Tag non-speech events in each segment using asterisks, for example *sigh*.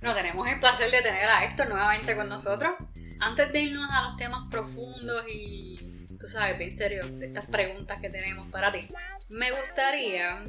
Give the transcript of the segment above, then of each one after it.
No, tenemos el placer de tener a Héctor nuevamente con nosotros. Antes de irnos a los temas profundos y, tú sabes, bien serio, de estas preguntas que tenemos para ti, me gustaría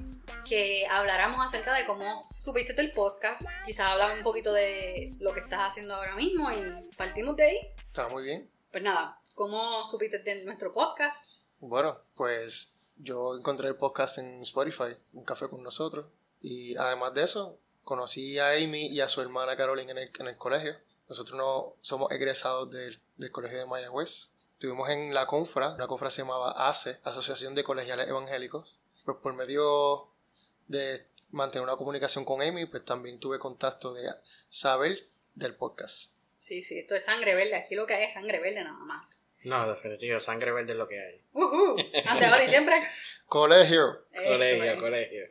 que habláramos acerca de cómo supiste del podcast. Quizás hablar un poquito de lo que estás haciendo ahora mismo y partimos de ahí. Está muy bien. Pues nada, ¿cómo supiste de nuestro podcast? Bueno, pues yo encontré el podcast en Spotify, Un Café con Nosotros. Y además de eso, conocí a Amy y a su hermana Caroline en el, en el colegio. Nosotros no somos egresados del, del colegio de Mayagüez. Estuvimos en la confra, la confra se llamaba ACE, Asociación de Colegiales Evangélicos. Pues por medio de mantener una comunicación con Amy, pues también tuve contacto de saber del podcast. Sí, sí, esto es sangre verde. Aquí lo que hay es sangre verde nada más. No, definitivo, sangre verde es lo que hay. Uh Ante ahora y siempre. Colegio. Eso colegio, colegio.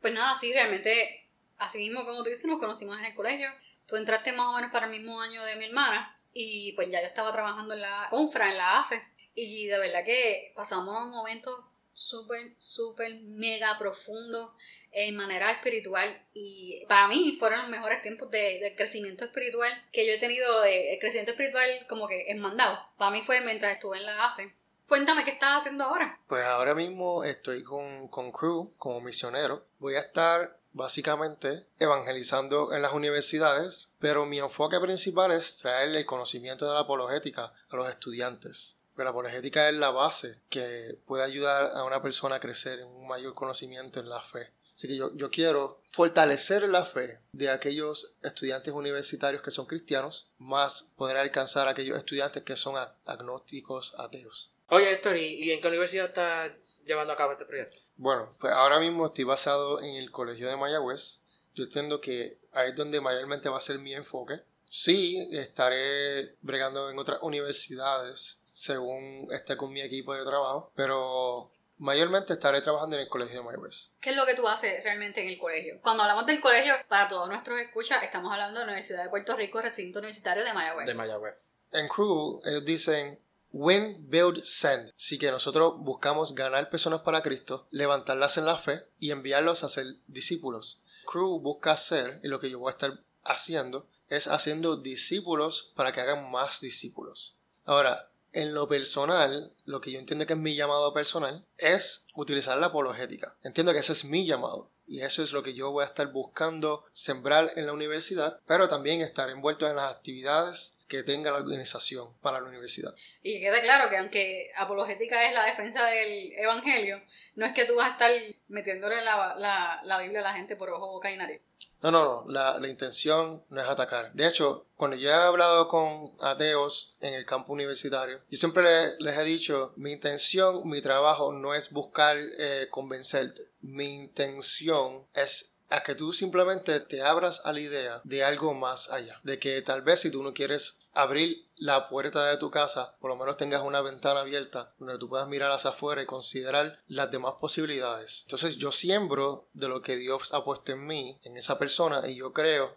Pues nada, sí, realmente, así mismo como tú dices, nos conocimos en el colegio. Tú entraste más o menos para el mismo año de mi hermana y pues ya yo estaba trabajando en la confra, en la ACE. Y de verdad que pasamos momentos súper, súper mega profundos en manera espiritual y para mí fueron los mejores tiempos de, crecimiento espiritual que yo he tenido, el crecimiento espiritual como que en mandado. Para mí fue mientras estuve en la ACE. Cuéntame qué estás haciendo ahora. Pues ahora mismo estoy con, con Crew como misionero. Voy a estar básicamente evangelizando en las universidades, pero mi enfoque principal es traer el conocimiento de la apologética a los estudiantes. Porque la apologética es la base que puede ayudar a una persona a crecer en un mayor conocimiento en la fe. Así que yo, yo quiero fortalecer la fe de aquellos estudiantes universitarios que son cristianos, más poder alcanzar a aquellos estudiantes que son ag- agnósticos, ateos. Oye, Héctor, ¿y, y en qué universidad estás llevando a cabo este proyecto? Bueno, pues ahora mismo estoy basado en el Colegio de Mayagüez. Yo entiendo que ahí es donde mayormente va a ser mi enfoque. Sí, estaré bregando en otras universidades según esté con mi equipo de trabajo, pero mayormente estaré trabajando en el Colegio de Mayagüez. ¿Qué es lo que tú haces realmente en el colegio? Cuando hablamos del colegio, para todos nuestros escuchas, estamos hablando de la Universidad de Puerto Rico, recinto universitario de Mayagüez. De Mayagüez. En Crew ellos dicen Win, Build, Send. Así que nosotros buscamos ganar personas para Cristo, levantarlas en la fe y enviarlos a ser discípulos. Crew busca hacer, y lo que yo voy a estar haciendo, es haciendo discípulos para que hagan más discípulos. Ahora, en lo personal, lo que yo entiendo que es mi llamado personal es utilizar la apologética. Entiendo que ese es mi llamado. Y eso es lo que yo voy a estar buscando sembrar en la universidad, pero también estar envuelto en las actividades que tenga la organización para la universidad. Y que claro que aunque apologética es la defensa del evangelio, no es que tú vas a estar metiéndole la, la, la Biblia a la gente por ojo, boca y nariz. No, no, no, la, la intención no es atacar. De hecho, cuando yo he hablado con ateos en el campo universitario, yo siempre le- les he dicho, mi intención, mi trabajo no es buscar eh, convencerte. Mi intención es a que tú simplemente te abras a la idea de algo más allá. De que tal vez si tú no quieres abrir la puerta de tu casa, por lo menos tengas una ventana abierta donde tú puedas mirar hacia afuera y considerar las demás posibilidades. Entonces yo siembro de lo que Dios ha puesto en mí, en esa persona, y yo creo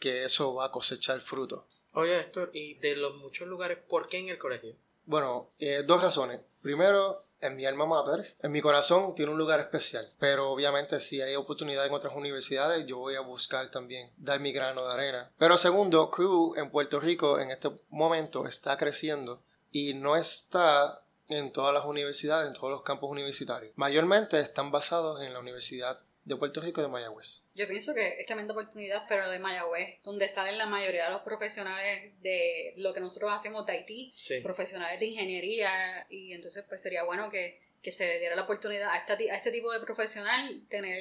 que eso va a cosechar fruto. Oye, Héctor, y de los muchos lugares, ¿por qué en el colegio? Bueno, eh, dos razones. Primero, en mi alma mater, en mi corazón tiene un lugar especial, pero obviamente si hay oportunidad en otras universidades, yo voy a buscar también dar mi grano de arena. Pero segundo, Crew en Puerto Rico en este momento está creciendo y no está en todas las universidades, en todos los campos universitarios. Mayormente están basados en la Universidad de Puerto Rico de Mayagüez. Yo pienso que es tremenda oportunidad, pero de Mayagüez, donde salen la mayoría de los profesionales de lo que nosotros hacemos de Haití, Sí. profesionales de ingeniería, y entonces pues sería bueno que, que se le diera la oportunidad a, esta a este tipo de profesional tener,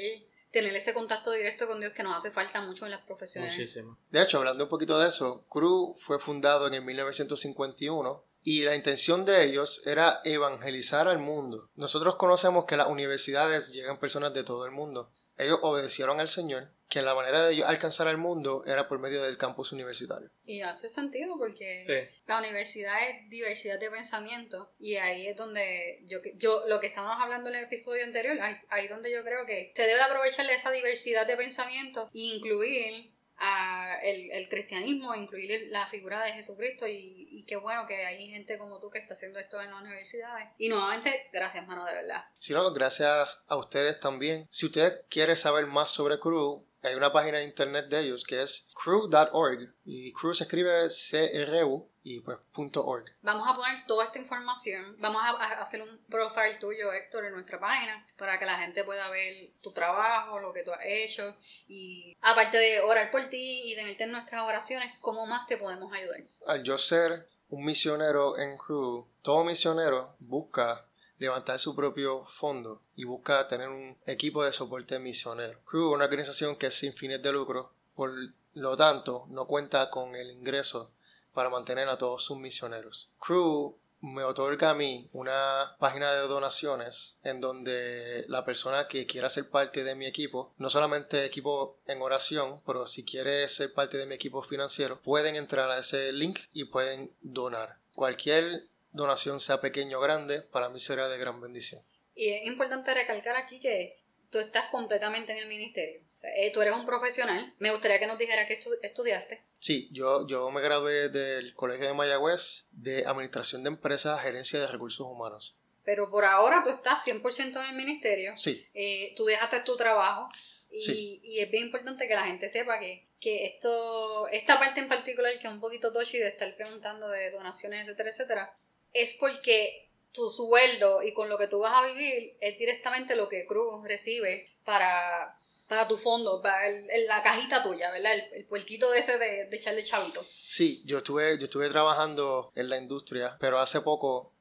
tener ese contacto directo con Dios que nos hace falta mucho en las profesiones. Muchísimo. De hecho, hablando un poquito de eso, CRU fue fundado en el 1951 y la intención de ellos era evangelizar al mundo. Nosotros conocemos que las universidades llegan personas de todo el mundo. Ellos obedecieron al Señor, que la manera de ellos alcanzar al mundo era por medio del campus universitario. Y hace sentido porque Sí. la universidad es diversidad de pensamiento y ahí es donde yo, yo lo que estábamos hablando en el episodio anterior, ahí, ahí donde yo creo que se debe aprovechar de esa diversidad de pensamiento e incluir a el, el cristianismo, incluir la figura de Jesucristo y, y qué bueno que hay gente como tú que está haciendo esto en las universidades. Y nuevamente, gracias, mano, de verdad. Si no, gracias a ustedes también. Si usted quiere saber más sobre CRU, hay una página de internet de ellos que es crew.org y crew se escribe C-R-U y pues punto .org. Vamos a poner toda esta información, vamos a, hacer un profile tuyo, Héctor, en nuestra página para que la gente pueda ver tu trabajo, lo que tú has hecho y aparte de orar por ti y tenerte en nuestras oraciones, ¿cómo más te podemos ayudar? Al yo ser un misionero en crew, todo misionero busca levantar su propio fondo y busca tener un equipo de soporte misionero. Crew es una organización que es sin fines de lucro, por lo tanto no cuenta con el ingreso para mantener a todos sus misioneros. Crew me otorga a mí una página de donaciones en donde la persona que quiera ser parte de mi equipo, no solamente equipo en oración, pero si quiere ser parte de mi equipo financiero, pueden entrar a ese link y pueden donar. Cualquier donación sea pequeño o grande, para mí será de gran bendición. Y es importante recalcar aquí que tú estás completamente en el ministerio. O sea, eh, tú eres un profesional. Me gustaría que nos dijeras que estudiaste. Sí, yo, yo me gradué del Colegio de Mayagüez de Administración de Empresas, Gerencia de Recursos Humanos. Pero por ahora tú estás 100% en el ministerio. Sí. Eh, tú dejaste tu trabajo. Y, y, es bien importante que la gente sepa que, que esto, esta parte en particular que es un poquito touchy de estar preguntando de donaciones, etcétera, etcétera, es porque tu sueldo y con lo que tú vas a vivir es directamente lo que Cruz recibe para, para tu fondo, para la cajita tuya, ¿verdad? El, el puerquito de ese de, de echarle chavito. Sí, yo estuve, yo estuve trabajando en la industria, pero hace poco,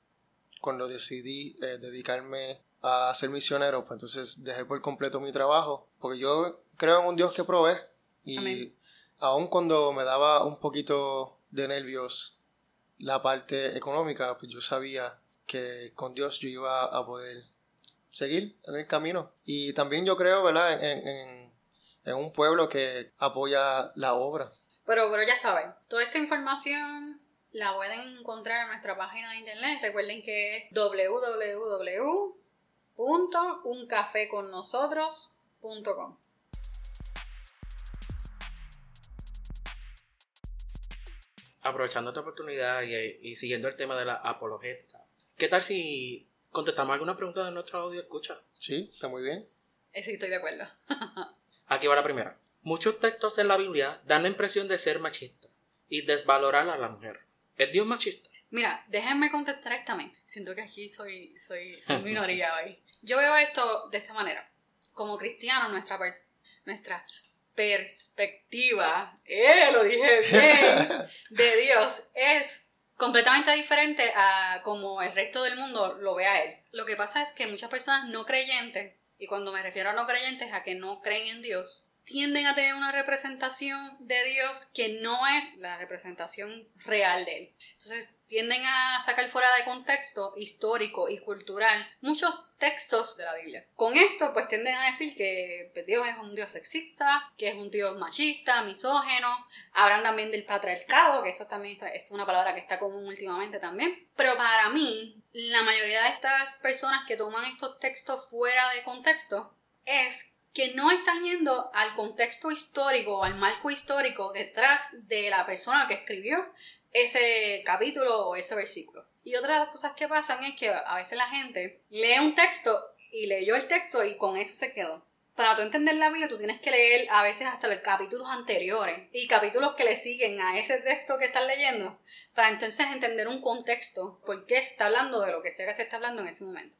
cuando decidí eh, dedicarme a ser misionero, pues entonces dejé por completo mi trabajo, porque yo creo en un Dios que provee y aún aun cuando me daba un poquito de nervios la parte económica, pues yo sabía que con Dios yo iba a poder seguir en el camino. Y también yo creo, ¿verdad?, en, un pueblo que apoya la obra. Pero, pero ya saben, toda esta información la pueden encontrar en nuestra página de internet. Recuerden que es www.uncafeconnosotros.com. aprovechando esta oportunidad y, siguiendo el tema de la apologética, ¿qué tal si contestamos alguna pregunta de nuestro audio escucha? Sí, está muy bien. Eh, sí, estoy de acuerdo. *laughs* Aquí va la primera. Muchos textos en la Biblia dan la impresión de ser machistas y desvalorar a la mujer. ¿Es Dios machista? Mira, déjenme contestar esta también. Siento que aquí soy, soy, soy *laughs* minoría hoy. Yo veo esto de esta manera. Como cristiano, nuestra, nuestra perspectiva, eh, lo dije bien, *laughs* de Dios es completamente diferente a como el resto del mundo lo ve a Él. Lo que pasa es que muchas personas no creyentes, y cuando me refiero a no creyentes, a que no creen en Dios, tienden a tener una representación de Dios que no es la representación real de Él. Entonces, tienden a sacar fuera de contexto histórico y cultural muchos textos de la Biblia. Con esto, pues tienden a decir que pues, Dios es un Dios sexista, que es un Dios machista, misógeno. Hablan también del patriarcado, que eso también es una palabra que está común últimamente también. Pero para mí, la mayoría de estas personas que toman estos textos fuera de contexto es que no están yendo al contexto histórico al marco histórico detrás de la persona que escribió ese capítulo o ese versículo. Y otra de las cosas que pasan es que a veces la gente lee un texto y leyó el texto y con eso se quedó. Para tú entender la Biblia, tú tienes que leer a veces hasta los capítulos anteriores y capítulos que le siguen a ese texto que estás leyendo, para entonces entender un contexto, por qué se está hablando de lo que sea que se está hablando en ese momento.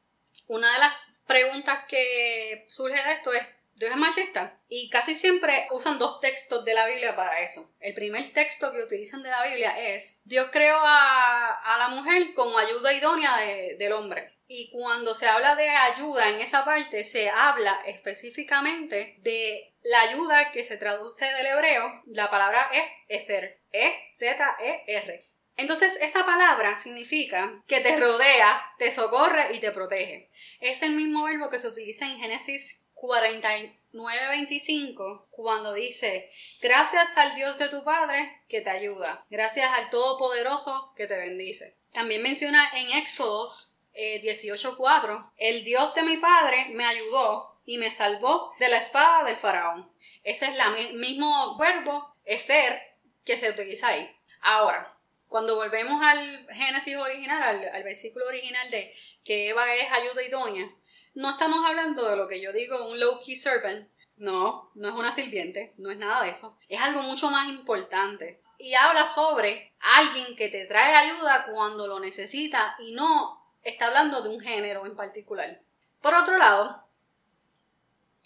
Una de las preguntas que surge de esto es, Dios es machista. Y casi siempre usan dos textos de la Biblia para eso. El primer texto que utilizan de la Biblia es, Dios creó a, la mujer como ayuda idónea del hombre. Y cuando se habla de ayuda en esa parte, se habla específicamente de la ayuda que se traduce del hebreo. La palabra es eser. E-Z-E-R. Entonces, esa palabra significa que te rodea, te socorre y te protege. Es el mismo verbo que se utiliza en Génesis 49:25 cuando dice, gracias al Dios de tu Padre que te ayuda, gracias al Todopoderoso que te bendice. También menciona en Éxodos 18:4, eh, el Dios de mi Padre me ayudó y me salvó de la espada del faraón. Ese es el mismo verbo, es ser, que se utiliza ahí. Ahora, cuando volvemos al Génesis original, al, al versículo original de que Eva es ayuda idónea, no estamos hablando de lo que yo digo un low-key servant, No, no es una sirviente, no es nada de eso. Es algo mucho más importante. Y habla sobre alguien que te trae ayuda cuando lo necesita y no está hablando de un género en particular. Por otro lado,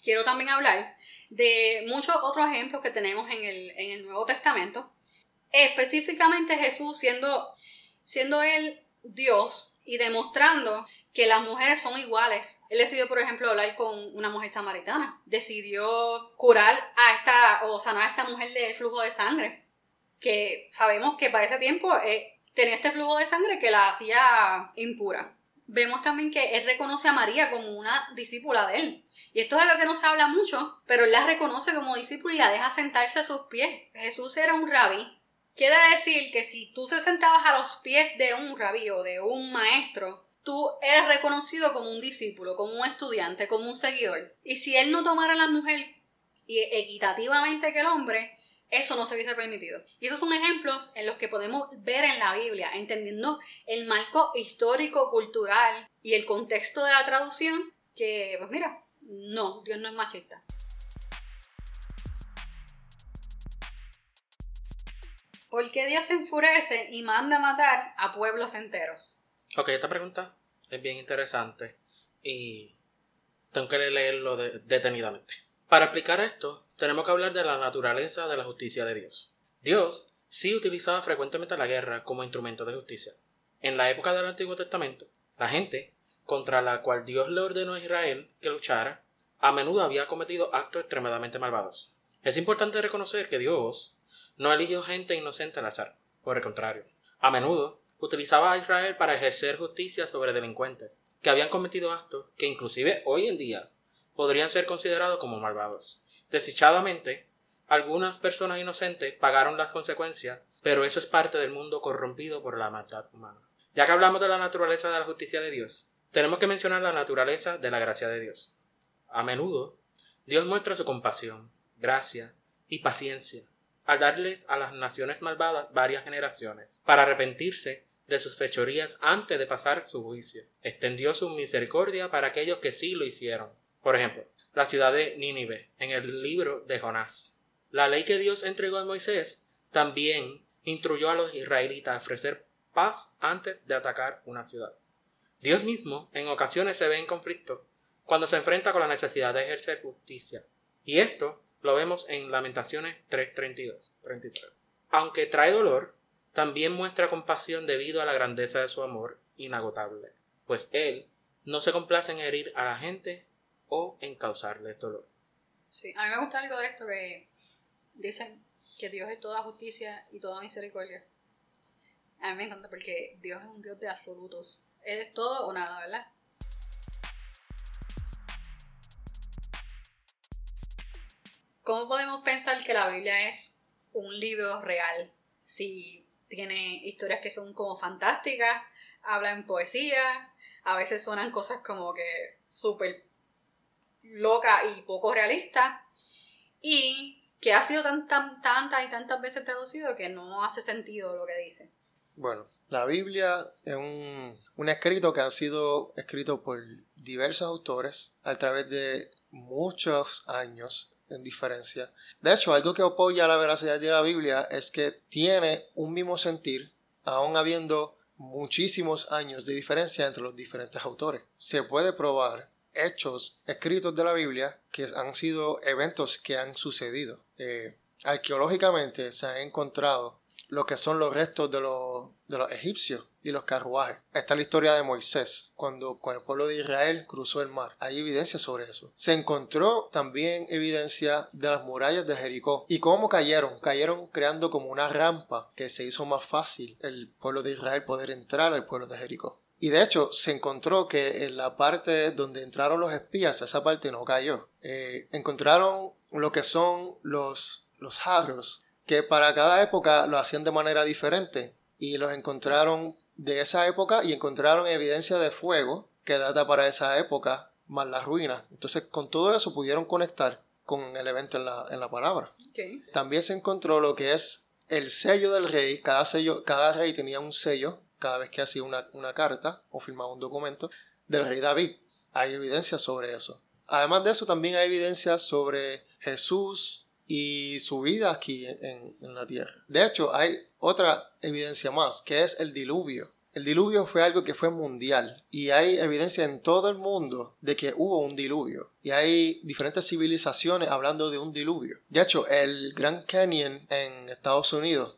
quiero también hablar de muchos otros ejemplos que tenemos en el, en el Nuevo Testamento. Específicamente Jesús siendo, siendo él Dios y demostrando que las mujeres son iguales. Él decidió, por ejemplo, hablar con una mujer samaritana. Decidió curar a esta o sanar a esta mujer del flujo de sangre. Que sabemos que para ese tiempo eh, tenía este flujo de sangre que la hacía impura. Vemos también que él reconoce a María como una discípula de él. Y esto es algo que no se habla mucho, pero él la reconoce como discípula y la deja sentarse a sus pies. Jesús era un rabí. Quiere decir que si tú se sentabas a los pies de un rabí o de un maestro, tú eres reconocido como un discípulo, como un estudiante, como un seguidor. Y si él no tomara a la mujer equitativamente que el hombre, eso no se hubiese permitido. Y esos son ejemplos en los que podemos ver en la Biblia, entendiendo el marco histórico, cultural y el contexto de la traducción, que, pues mira, no, Dios no es machista. Porque Dios se enfurece y manda matar a pueblos enteros? Ok, esta pregunta es bien interesante y tengo que leerlo detenidamente. Para explicar esto, tenemos que hablar de la naturaleza de la justicia de Dios. Dios sí utilizaba frecuentemente la guerra como instrumento de justicia. En la época del Antiguo Testamento, la gente contra la cual Dios le ordenó a Israel que luchara, a menudo había cometido actos extremadamente malvados. Es importante reconocer que Dios no eligió gente inocente al azar. Por el contrario, a menudo utilizaba a Israel para ejercer justicia sobre delincuentes que habían cometido actos que inclusive hoy en día podrían ser considerados como malvados. Desechadamente, algunas personas inocentes pagaron las consecuencias, pero eso es parte del mundo corrompido por la maldad humana. Ya que hablamos de la naturaleza de la justicia de Dios, tenemos que mencionar la naturaleza de la gracia de Dios. A menudo, Dios muestra su compasión, gracia y paciencia al darles a las naciones malvadas varias generaciones, para arrepentirse de sus fechorías antes de pasar su juicio. Extendió su misericordia para aquellos que sí lo hicieron. Por ejemplo, la ciudad de Nínive, en el libro de Jonás. La ley que Dios entregó a Moisés también instruyó a los israelitas a ofrecer paz antes de atacar una ciudad. Dios mismo en ocasiones se ve en conflicto cuando se enfrenta con la necesidad de ejercer justicia. Y esto lo vemos en Lamentaciones 3.32. 33. Aunque trae dolor, también muestra compasión debido a la grandeza de su amor inagotable, pues Él no se complace en herir a la gente o en causarle dolor. Sí, a mí me gusta algo de esto que dicen que Dios es toda justicia y toda misericordia. A mí me encanta porque Dios es un Dios de absolutos. Es todo o nada, ¿verdad? ¿Cómo podemos pensar que la Biblia es un libro real si tiene historias que son como fantásticas, habla en poesía, a veces suenan cosas como que súper locas y poco realistas, y que ha sido tan, tan, tantas y tantas veces traducido que no hace sentido lo que dice. Bueno, la Biblia es un, un escrito que ha sido escrito por diversos autores a través de muchos años en diferencia. De hecho, algo que apoya la veracidad de la Biblia es que tiene un mismo sentir, aun habiendo muchísimos años de diferencia entre los diferentes autores. Se puede probar hechos escritos de la Biblia que han sido eventos que han sucedido. Eh, arqueológicamente se han encontrado lo que son los restos de los, de los egipcios y los carruajes. Está la historia de Moisés, cuando con el pueblo de Israel cruzó el mar. Hay evidencia sobre eso. Se encontró también evidencia de las murallas de Jericó. ¿Y cómo cayeron? Cayeron creando como una rampa que se hizo más fácil el pueblo de Israel poder entrar al pueblo de Jericó. Y de hecho se encontró que en la parte donde entraron los espías, esa parte no cayó. Eh, encontraron lo que son los, los jarros que para cada época lo hacían de manera diferente y los encontraron de esa época y encontraron evidencia de fuego que data para esa época más las ruinas. Entonces con todo eso pudieron conectar con el evento en la, en la palabra. También se encontró lo que es el sello del rey. Cada, sello, cada rey tenía un sello cada vez que hacía una, una carta o firmaba un documento del rey David. Hay evidencia sobre eso. además de eso, también hay evidencia sobre Jesús y su vida aquí en, en la tierra. De hecho, hay otra evidencia más, que es el diluvio. El diluvio fue algo que fue mundial y hay evidencia en todo el mundo de que hubo un diluvio y hay diferentes civilizaciones hablando de un diluvio. De hecho, el Grand Canyon en Estados Unidos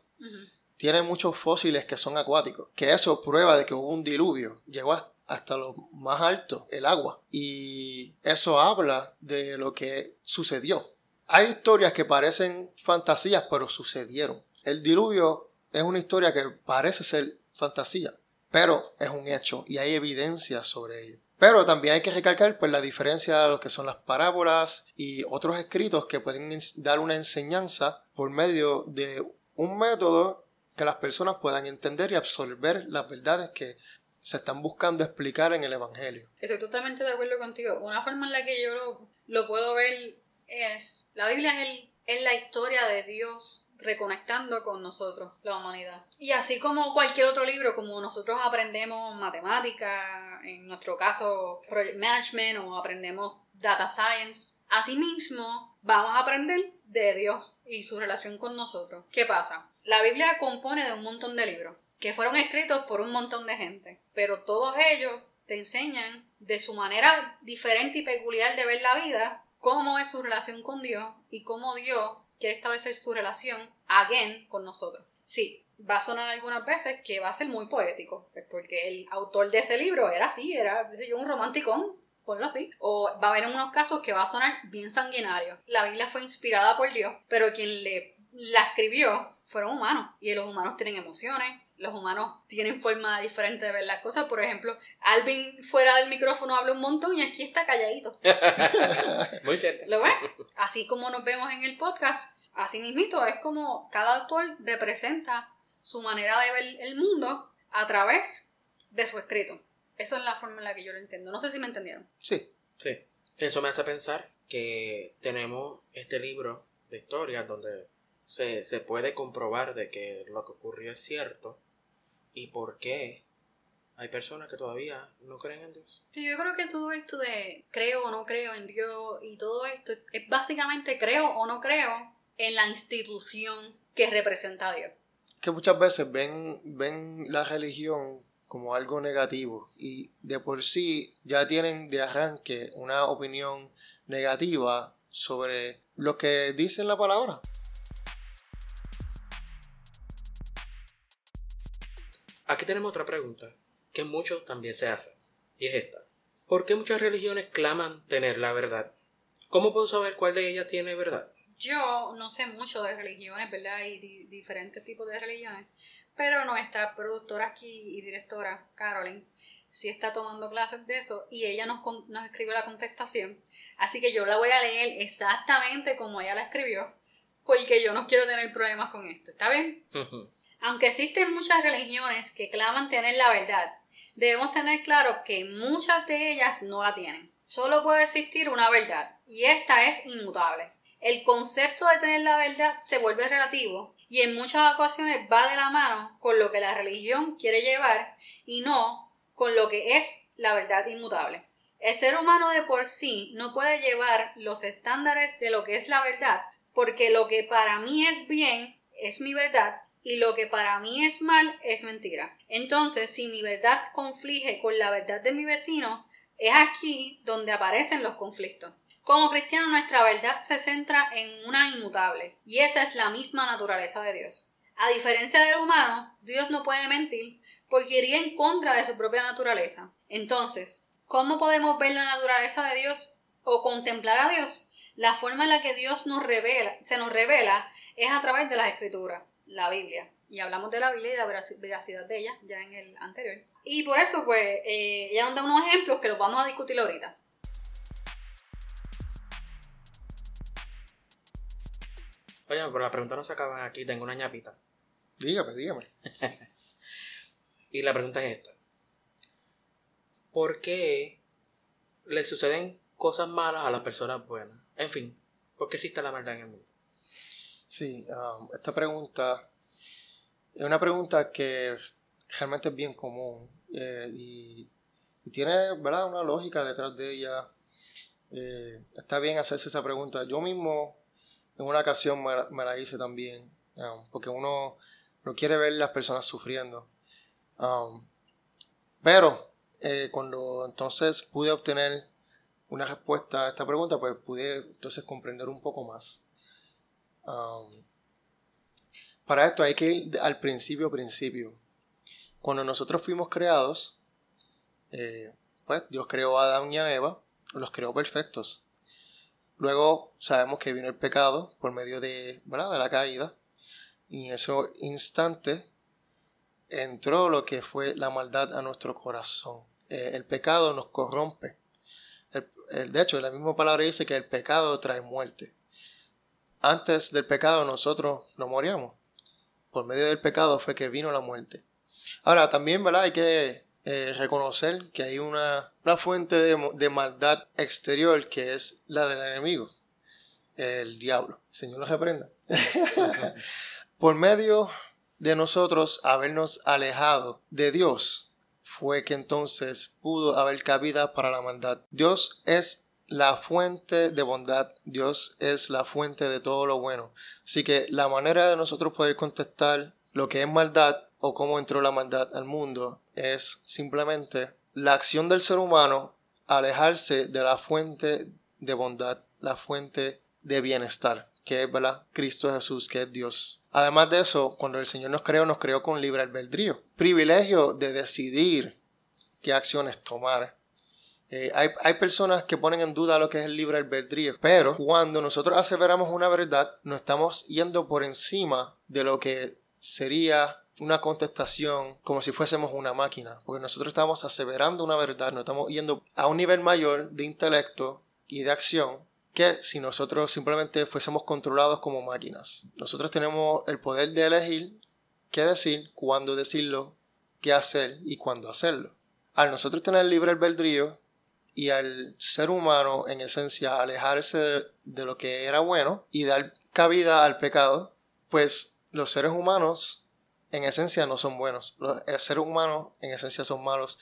tiene muchos fósiles que son acuáticos, que eso prueba de que hubo un diluvio, llegó hasta lo más alto, el agua, y eso habla de lo que sucedió. Hay historias que parecen fantasías, pero sucedieron. El diluvio es una historia que parece ser fantasía, pero es un hecho y hay evidencia sobre ello. Pero también hay que recalcar pues, la diferencia de lo que son las parábolas y otros escritos que pueden dar una enseñanza por medio de un método que las personas puedan entender y absorber las verdades que se están buscando explicar en el Evangelio. Estoy totalmente de acuerdo contigo. Una forma en la que yo lo, lo puedo ver es, la Biblia es, el, es la historia de Dios reconectando con nosotros, la humanidad. Y así como cualquier otro libro, como nosotros aprendemos matemática, en nuestro caso project management o aprendemos data science, asimismo vamos a aprender de Dios y su relación con nosotros. ¿Qué pasa? La Biblia compone de un montón de libros que fueron escritos por un montón de gente, pero todos ellos te enseñan de su manera diferente y peculiar de ver la vida cómo es su relación con Dios y cómo Dios quiere establecer su relación again con nosotros. Sí, va a sonar algunas veces que va a ser muy poético, pues, porque el autor de ese libro era así, era yo, un romanticón, ponlo así. O va a haber unos casos que va a sonar bien sanguinario. La Biblia fue inspirada por Dios, pero quien la escribió fueron humanos y los humanos tienen emociones, los humanos tienen forma diferente de ver las cosas. Por ejemplo, Alvin fuera del micrófono habla un montón y aquí está calladito. *laughs* Muy cierto. ¿Lo ves? Así como nos vemos en el podcast, así mismito, es como cada autor representa su manera de ver el mundo a través de su escrito. Esa es la forma en la que yo lo entiendo. No sé si me entendieron. Sí. Sí. Eso me hace pensar que tenemos este libro de historias donde se, se puede comprobar de que lo que ocurrió es cierto y por qué hay personas que todavía no creen en Dios. Yo creo que todo esto de creo o no creo en Dios y todo esto es básicamente creo o no creo en la institución que representa a Dios. Que muchas veces ven, ven la religión como algo negativo y de por sí ya tienen de arranque una opinión negativa sobre lo que dice la palabra. Aquí tenemos otra pregunta que muchos también se hacen, y es esta. ¿Por qué muchas religiones claman tener la verdad? ¿Cómo puedo saber cuál de ellas tiene verdad? Yo no sé mucho de religiones, ¿verdad? Y diferentes tipos de religiones, pero nuestra productora aquí y directora, Carolyn, sí está tomando clases de eso y ella nos, nos escribe la contestación. Así que yo la voy a leer exactamente como ella la escribió, porque yo no quiero tener problemas con esto. ¿Está bien? Aunque existen muchas religiones que claman tener la verdad, debemos tener claro que muchas de ellas no la tienen. Solo puede existir una verdad, y esta es inmutable. El concepto de tener la verdad se vuelve relativo y en muchas ocasiones va de la mano con lo que la religión quiere llevar y no con lo que es la verdad inmutable. El ser humano de por sí no puede llevar los estándares de lo que es la verdad, porque lo que para mí es bien es mi verdad y lo que para mí es mal es mentira. Entonces, si mi verdad conflige con la verdad de mi vecino, es aquí donde aparecen los conflictos. Como cristiano, nuestra verdad se centra en una inmutable, y esa es la misma naturaleza de Dios. A diferencia del humano, Dios no puede mentir porque iría en contra de su propia naturaleza. Entonces, ¿cómo podemos ver la naturaleza de Dios o contemplar a Dios? La forma en la que Dios nos revela, se nos revela es a través de las escrituras la Biblia. Y hablamos de la Biblia y la veracidad de ella ya en el anterior. Y por eso, pues, eh, ella nos da unos ejemplos que los vamos a discutir ahorita. Oye, pero la pregunta no se acaba aquí, tengo una ñapita. Dígame, dígame. *laughs* y la pregunta es esta. ¿Por qué le suceden cosas malas a las personas buenas? En fin, ¿por qué existe la maldad en el mundo? Sí, um, esta pregunta es una pregunta que realmente es bien común eh, y, tiene ¿verdad? una lógica detrás de ella. Eh, está bien hacerse esa pregunta. Yo mismo en una ocasión me, la hice también, um, porque uno no quiere ver las personas sufriendo. Um, pero eh, cuando entonces pude obtener una respuesta a esta pregunta, pues pude entonces comprender un poco más. Um, para esto hay que ir al principio, principio. Cuando nosotros fuimos creados, eh, pues Dios creó a Adán y a Eva, los creó perfectos. Luego sabemos que vino el pecado por medio de, de la caída. Y en ese instante entró lo que fue la maldad a nuestro corazón. Eh, el pecado nos corrompe. de hecho, la misma palabra dice que el pecado trae muerte. Antes del pecado nosotros no moríamos. Por medio del pecado fue que vino la muerte. Ahora, también, ¿verdad? Hay que eh, reconocer que hay una, fuente de, maldad exterior que es la del enemigo, el diablo. Señor nos reprenda. *laughs* Por medio de nosotros habernos alejado de Dios, fue que entonces pudo haber cabida para la maldad. Dios es la fuente de bondad, Dios es la fuente de todo lo bueno. Así que la manera de nosotros poder contestar lo que es maldad o cómo entró la maldad al mundo es simplemente la acción del ser humano alejarse de la fuente de bondad, la fuente de bienestar, que es Cristo Jesús, que es Dios. Además de eso, cuando el Señor nos creó, nos creó con libre albedrío, privilegio de decidir qué acciones tomar. Eh, hay, hay, personas que ponen en duda lo que es el libre albedrío, pero cuando nosotros aseveramos una verdad, no estamos yendo por encima de lo que sería una contestación como si fuésemos una máquina, porque nosotros estamos aseverando una verdad, no estamos yendo a un nivel mayor de intelecto y de acción que si nosotros simplemente fuésemos controlados como máquinas. Nosotros tenemos el poder de elegir qué decir, cuándo decirlo, qué hacer y cuándo hacerlo. Al nosotros tener libre albedrío y al ser humano en esencia alejarse de lo que era bueno y dar cabida al pecado, pues los seres humanos en esencia no son buenos. Los seres humanos en esencia son malos.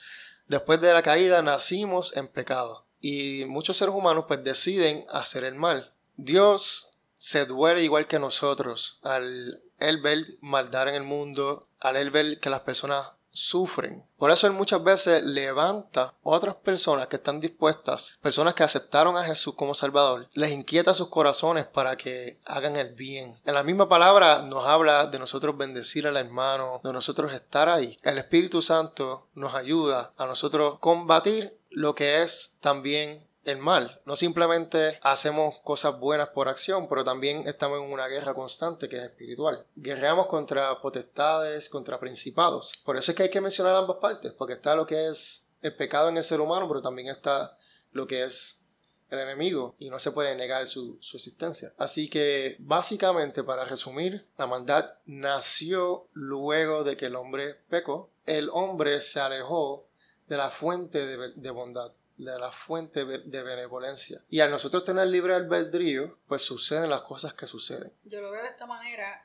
Después de la caída nacimos en pecado. Y muchos seres humanos pues deciden hacer el mal. Dios se duele igual que nosotros al él ver maldad en el mundo, al él ver que las personas sufren. Por eso Él muchas veces levanta otras personas que están dispuestas, personas que aceptaron a Jesús como Salvador, les inquieta sus corazones para que hagan el bien. En la misma palabra nos habla de nosotros bendecir al hermano, de nosotros estar ahí. El Espíritu Santo nos ayuda a nosotros combatir lo que es también el mal. No simplemente hacemos cosas buenas por acción, pero también estamos en una guerra constante que es espiritual. Guerreamos contra potestades, contra principados. Por eso es que hay que mencionar ambas partes, porque está lo que es el pecado en el ser humano, pero también está lo que es el enemigo y no se puede negar su, existencia. Así que básicamente para resumir, la maldad nació luego de que el hombre pecó. El hombre se alejó de la fuente de bondad de la fuente de benevolencia. Y al nosotros tener libre albedrío, pues suceden las cosas que suceden. Yo lo veo de esta manera,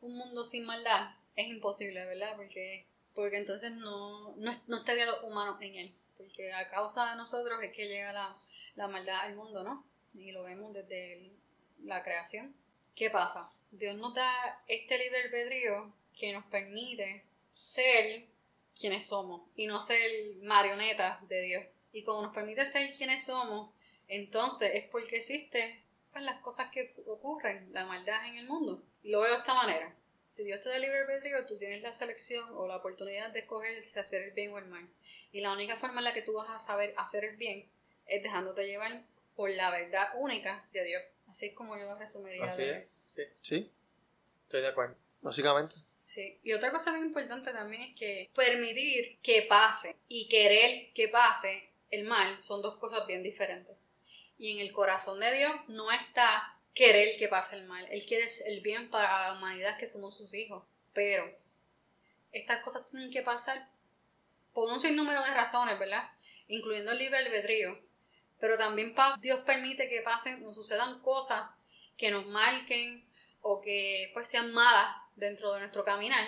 un mundo sin maldad es imposible, ¿verdad? Porque, porque entonces no, no, no estaría los humanos en él. Porque a causa de nosotros es que llega la, la maldad al mundo, ¿no? Y lo vemos desde la creación. ¿Qué pasa? Dios nos da este libre albedrío que nos permite ser quienes somos y no ser marionetas de Dios. Y como nos permite ser quienes somos, entonces es porque existen pues, las cosas que ocurren, la maldad en el mundo. Y lo veo de esta manera. Si Dios te da libre albedrío, tú tienes la selección o la oportunidad de escoger si hacer el bien o el mal. Y la única forma en la que tú vas a saber hacer el bien es dejándote llevar por la verdad única de Dios. Así es como yo lo resumiría. Así es, sí. Sí. Estoy de acuerdo. Básicamente. Sí, y otra cosa muy importante también es que permitir que pase y querer que pase el mal son dos cosas bien diferentes. Y en el corazón de Dios no está querer que pase el mal. Él quiere el bien para la humanidad que somos sus hijos. Pero estas cosas tienen que pasar por un sinnúmero de razones, ¿verdad? Incluyendo el libre albedrío. Pero también Dios permite que pasen o sucedan cosas que nos marquen o que pues sean malas dentro de nuestro caminar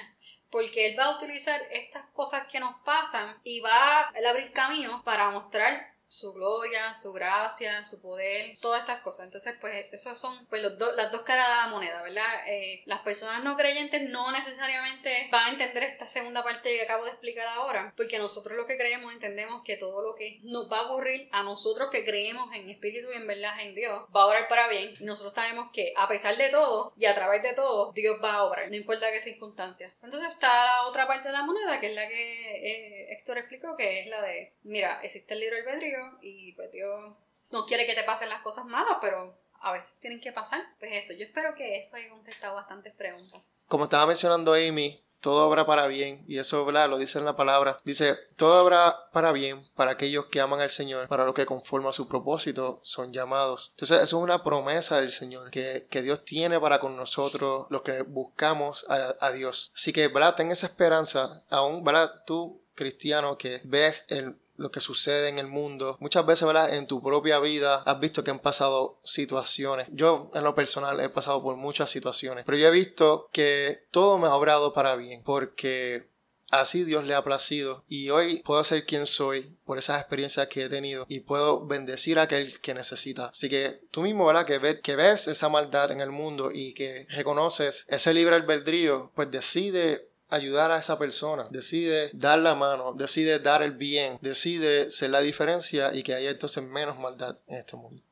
porque Él va a utilizar estas cosas que nos pasan y va a abrir camino para mostrar su gloria, su gracia, su poder, todas estas cosas. Entonces, pues, esos son pues, los las dos caras de la moneda, ¿verdad? Eh, las personas no creyentes no necesariamente van a entender esta segunda parte que acabo de explicar ahora, porque nosotros lo que creemos entendemos que todo lo que nos va a ocurrir a nosotros que creemos en espíritu y en verdad en Dios va a obrar para bien. Y nosotros sabemos que a pesar de todo y a través de todo, Dios va a obrar, no importa qué circunstancias. Entonces está la otra parte de la moneda, que es la que eh, Héctor explicó, que es la de, mira, existe el libro albedrío y pues Dios no quiere que te pasen las cosas malas, pero a veces tienen que pasar. Pues eso, yo espero que eso haya contestado bastantes preguntas. Como estaba mencionando Amy, todo obra para bien, y eso ¿verdad? lo dice en la palabra. Dice, todo obra para bien para aquellos que aman al Señor, para los que conforme a su propósito son llamados. Entonces, eso es una promesa del Señor que, que Dios tiene para con nosotros, los que buscamos a, a Dios. Así que, ¿verdad? Ten esa esperanza, aún, ¿verdad? Tú, cristiano, que ves el lo que sucede en el mundo. Muchas veces, ¿verdad? En tu propia vida has visto que han pasado situaciones. Yo, en lo personal, he pasado por muchas situaciones. Pero yo he visto que todo me ha obrado para bien. Porque Así Dios le ha placido y hoy puedo ser quien soy por esas experiencias que he tenido y puedo bendecir a aquel que necesita. Así que tú mismo, ¿verdad? Que, ves, esa maldad en el mundo y que reconoces ese libre albedrío, pues decide ayudar a esa persona, decide dar la mano, decide dar el bien, decide ser la diferencia y que haya entonces menos maldad en este mundo.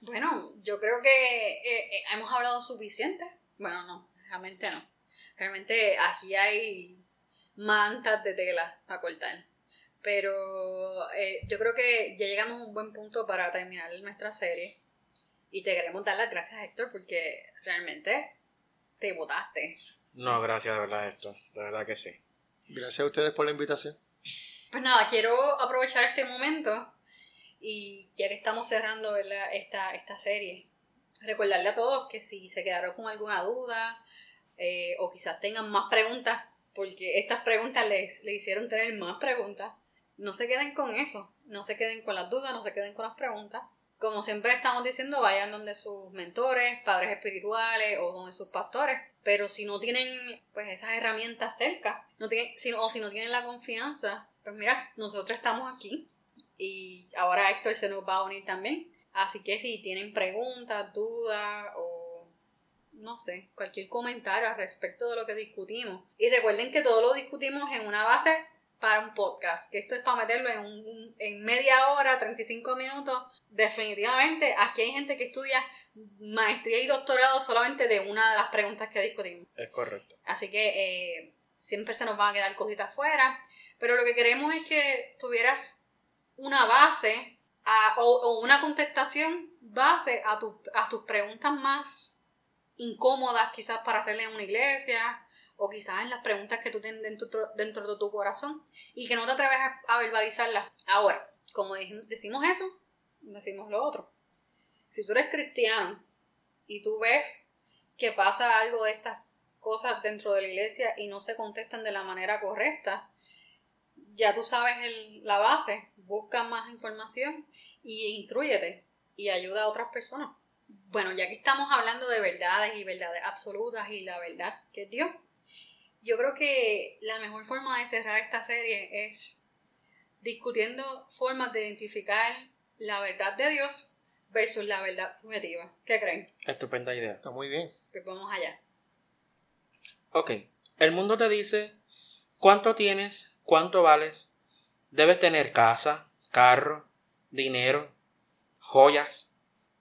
Bueno, yo creo que eh, eh, hemos hablado suficiente. Bueno, no, realmente no. Realmente aquí hay mantas de tela para cortar. Pero eh, yo creo que ya llegamos a un buen punto para terminar nuestra serie. Y te queremos dar las gracias, Héctor, porque realmente te votaste. No, gracias de verdad, Héctor. De verdad que sí. Gracias a ustedes por la invitación. Pues nada, quiero aprovechar este momento y ya que estamos cerrando Esta, esta serie, recordarle a todos que si se quedaron con alguna duda eh, o quizás tengan más preguntas, porque estas preguntas les, les hicieron tener más preguntas, no se queden con eso, no se queden con las dudas, no se queden con las preguntas como siempre estamos diciendo, vayan donde sus mentores, padres espirituales o donde sus pastores. Pero si no tienen pues esas herramientas cerca, no tienen, o si no tienen la confianza, pues mira, nosotros estamos aquí y ahora Héctor se nos va a unir también. Así que si tienen preguntas, dudas o no sé, cualquier comentario al respecto de lo que discutimos. Y recuerden que todo lo discutimos en una base para un podcast, que esto es para meterlo en, un, en media hora, 35 minutos. Definitivamente, aquí hay gente que estudia maestría y doctorado solamente de una de las preguntas que discutimos. Es correcto. Así que eh, siempre se nos van a quedar cositas fuera, pero lo que queremos es que tuvieras una base o, una contestación base a, tu, a tus preguntas más incómodas, quizás para hacerle en una iglesia, o quizás en las preguntas que tú tienes dentro, de tu corazón y que no te atreves a, verbalizarlas. Ahora, como decimos eso, decimos lo otro. Si tú eres cristiano y tú ves que pasa algo de estas cosas dentro de la iglesia y no se contestan de la manera correcta, ya tú sabes la base, busca más información y instruyete y ayuda a otras personas. Bueno, ya que estamos hablando de verdades y verdades absolutas y la verdad que es Dios, yo creo que la mejor forma de cerrar esta serie es discutiendo formas de identificar la verdad de Dios versus la verdad subjetiva. ¿Qué creen? Estupenda idea. Está muy bien. Pues vamos allá. Ok. El mundo te dice cuánto tienes, cuánto vales. Debes tener casa, carro, dinero, joyas,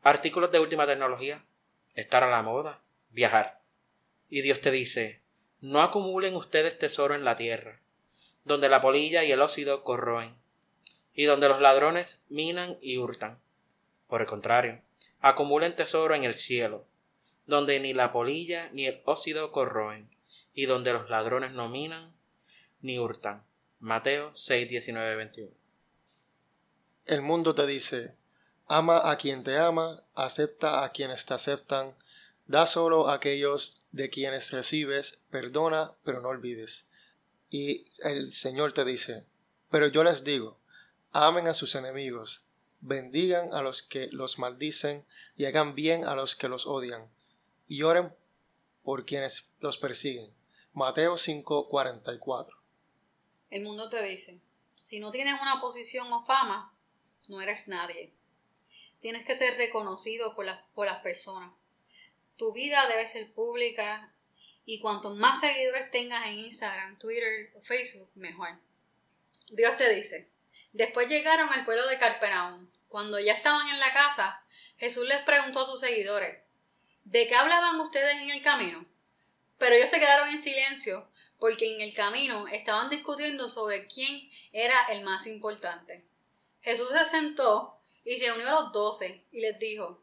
artículos de última tecnología, estar a la moda, viajar. Y Dios te dice, no acumulen ustedes tesoro en la tierra, donde la polilla y el óxido corroen, y donde los ladrones minan y hurtan. Por el contrario, acumulen tesoro en el cielo, donde ni la polilla ni el óxido corroen, y donde los ladrones no minan ni hurtan. Mateo 6, 19, 21. El mundo te dice, ama a quien te ama, acepta a quienes te aceptan, Da solo a aquellos de quienes recibes, perdona, pero no olvides. Y el Señor te dice, pero yo les digo, amen a sus enemigos, bendigan a los que los maldicen y hagan bien a los que los odian, y oren por quienes los persiguen. Mateo 5:44. El mundo te dice, si no tienes una posición o fama, no eres nadie. Tienes que ser reconocido por, por las personas. Tu vida debe ser pública y cuanto más seguidores tengas en Instagram, Twitter o Facebook, mejor. Dios te dice, después llegaron al pueblo de Carpenaum. Cuando ya estaban en la casa, Jesús les preguntó a sus seguidores, ¿de qué hablaban ustedes en el camino? Pero ellos se quedaron en silencio porque en el camino estaban discutiendo sobre quién era el más importante. Jesús se sentó y reunió a los doce y les dijo,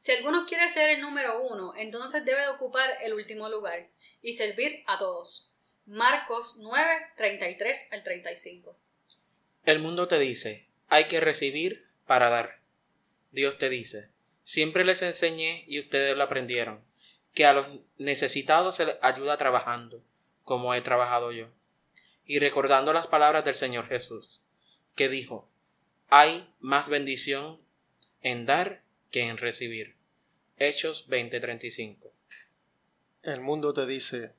si alguno quiere ser el número uno, entonces debe ocupar el último lugar y servir a todos. Marcos 9, 33 al 35. El mundo te dice, hay que recibir para dar. Dios te dice, siempre les enseñé y ustedes lo aprendieron, que a los necesitados se les ayuda trabajando, como he trabajado yo. Y recordando las palabras del Señor Jesús, que dijo, hay más bendición en dar en recibir. Hechos 20:35. El mundo te dice,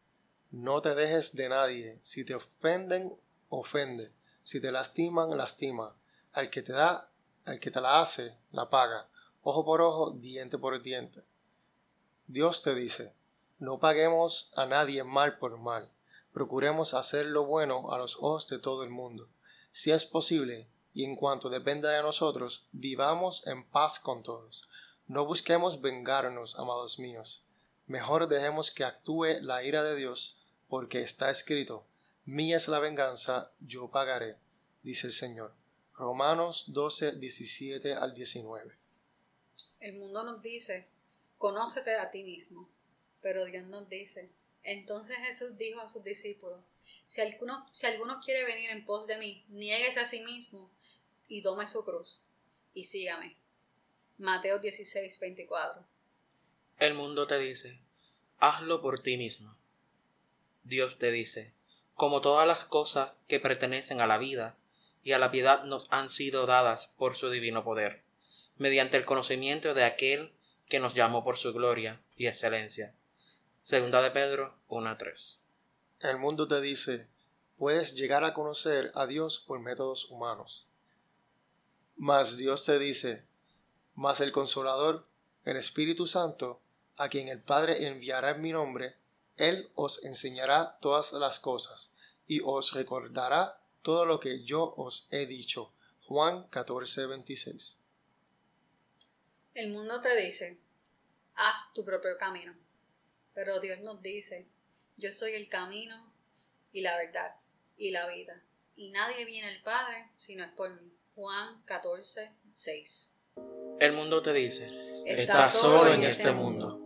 no te dejes de nadie, si te ofenden, ofende, si te lastiman, lastima, al que te da, al que te la hace, la paga, ojo por ojo, diente por diente. Dios te dice, no paguemos a nadie mal por mal, procuremos hacer lo bueno a los ojos de todo el mundo. Si es posible, y en cuanto dependa de nosotros, vivamos en paz con todos. No busquemos vengarnos, amados míos. Mejor dejemos que actúe la ira de Dios, porque está escrito, Mía es la venganza, yo pagaré, dice el Señor. Romanos 12, 17 al 19. El mundo nos dice, conócete a ti mismo, pero Dios nos dice, entonces Jesús dijo a sus discípulos, si alguno, si alguno quiere venir en pos de mí, niéguese a sí mismo y tome su cruz y sígame. Mateo 16, 24. El mundo te dice, hazlo por ti mismo. Dios te dice, como todas las cosas que pertenecen a la vida y a la piedad nos han sido dadas por su divino poder, mediante el conocimiento de aquel que nos llamó por su gloria y excelencia. Segunda de Pedro 1.3. El mundo te dice, puedes llegar a conocer a Dios por métodos humanos. Mas Dios te dice, mas el Consolador, el Espíritu Santo, a quien el Padre enviará en mi nombre, Él os enseñará todas las cosas, y os recordará todo lo que yo os he dicho. Juan 14, 26. El mundo te dice, haz tu propio camino. Pero Dios nos dice, yo soy el camino y la verdad y la vida. Y nadie viene al Padre si no es por mí. Juan 14, 6. El mundo te dice, estás solo en este mundo.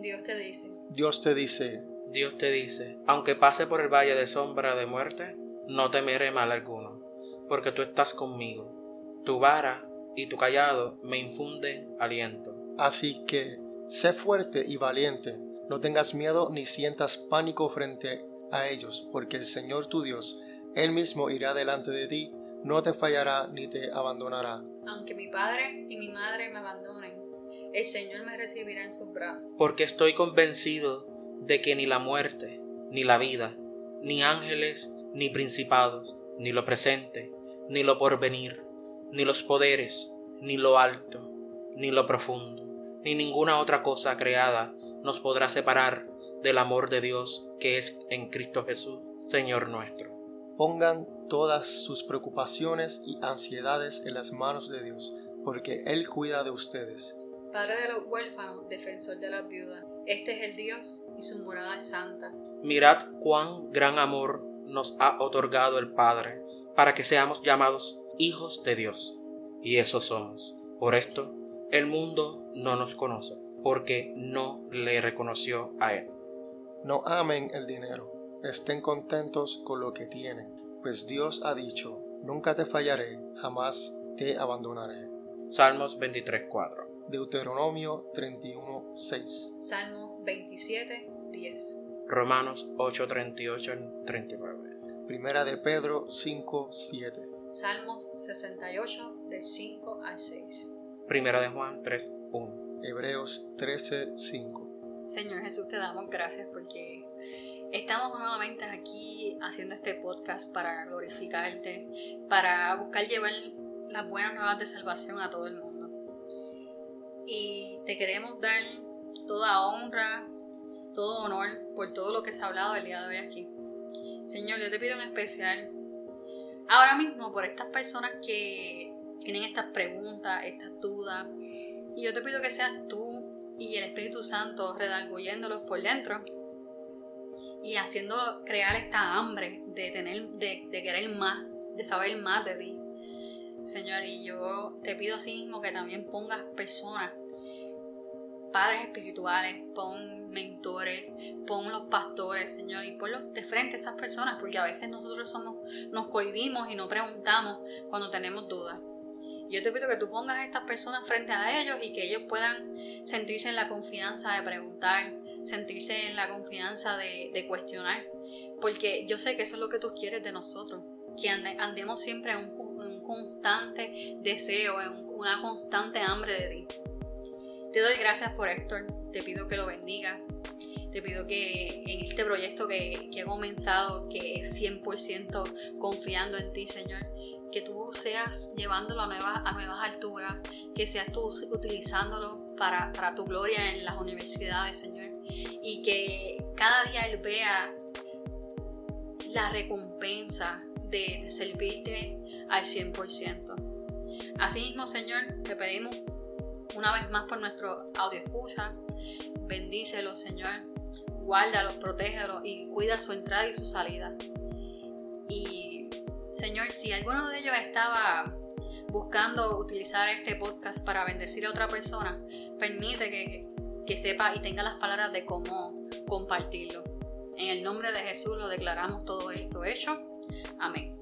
Dios te dice, Dios te dice, Dios te dice, aunque pase por el valle de sombra de muerte, no temeré mal alguno, porque tú estás conmigo. Tu vara y tu callado me infunden aliento. Así que sé fuerte y valiente, no tengas miedo ni sientas pánico frente a ellos, porque el Señor tu Dios, Él mismo irá delante de ti, no te fallará ni te abandonará. aunque mi padre y mi madre me abandonen, el Señor me recibirá en sus brazos. Porque estoy convencido de que ni la muerte, ni la vida, ni ángeles, ni principados, ni lo presente, ni lo porvenir, ni los poderes, ni lo alto, ni lo profundo, ni ninguna otra cosa creada nos podrá separar del amor de Dios que es en Cristo Jesús, Señor nuestro. Pongan todas sus preocupaciones y ansiedades en las manos de Dios, porque Él cuida de ustedes. Padre de los huérfanos, defensor de las viudas, este es el Dios y su morada es santa. Mirad cuán gran amor nos ha otorgado el Padre, para que seamos llamados hijos de Dios. Y eso somos. Por esto, el mundo no nos conoce, porque no le reconoció a Él. No amen el dinero, estén contentos con lo que tienen, pues Dios ha dicho, nunca te fallaré, jamás te abandonaré. Salmos 23.4 Deuteronomio 31.6 Salmo 27, 10. Romanos 8:38 39 Primera de Pedro 5.7 Salmos 68, del 5 al 6. Primera de Juan 3:1 Hebreos 13.5 Señor Jesús, te damos gracias porque Estamos nuevamente aquí haciendo este podcast para glorificarte, para buscar llevar las buenas nuevas de salvación a todo el mundo. Y te queremos dar toda honra, todo honor por todo lo que se ha hablado el día de hoy aquí. Señor, yo te pido en especial, ahora mismo por estas personas que tienen estas preguntas, estas dudas, y yo te pido que seas tú y el Espíritu Santo redarguyéndolos por dentro y haciendo crear esta hambre de tener, de, de querer más, de saber más de ti. Señor, y yo te pido así mismo que también pongas personas, padres espirituales, pon mentores, pon los pastores, Señor, y ponlos de frente a esas personas, porque a veces nosotros somos, nos cohibimos y no preguntamos cuando tenemos dudas. Yo te pido que tú pongas a estas personas frente a ellos y que ellos puedan sentirse en la confianza de preguntar, sentirse en la confianza de, cuestionar, porque yo sé que eso es lo que tú quieres de nosotros, que andemos siempre en un, constante deseo, en una constante hambre de ti. Te doy gracias por Héctor, te pido que lo bendiga, te pido que en este proyecto que, que he comenzado, que es 100% confiando en ti, Señor, que tú seas llevándolo a nuevas, alturas, que seas tú utilizándolo para, para tu gloria en las universidades, Señor, y que cada día Él vea la recompensa de servirte al 100%. Asimismo, Señor, te pedimos una vez más por nuestro audio escucha, bendícelo, Señor, guárdalo, protégelo y cuida su entrada y su salida. Y Señor, si alguno de ellos estaba buscando utilizar este podcast para bendecir a otra persona, permite que, que sepa y tenga las palabras de cómo compartirlo. En el nombre de Jesús lo declaramos todo esto hecho. Amén.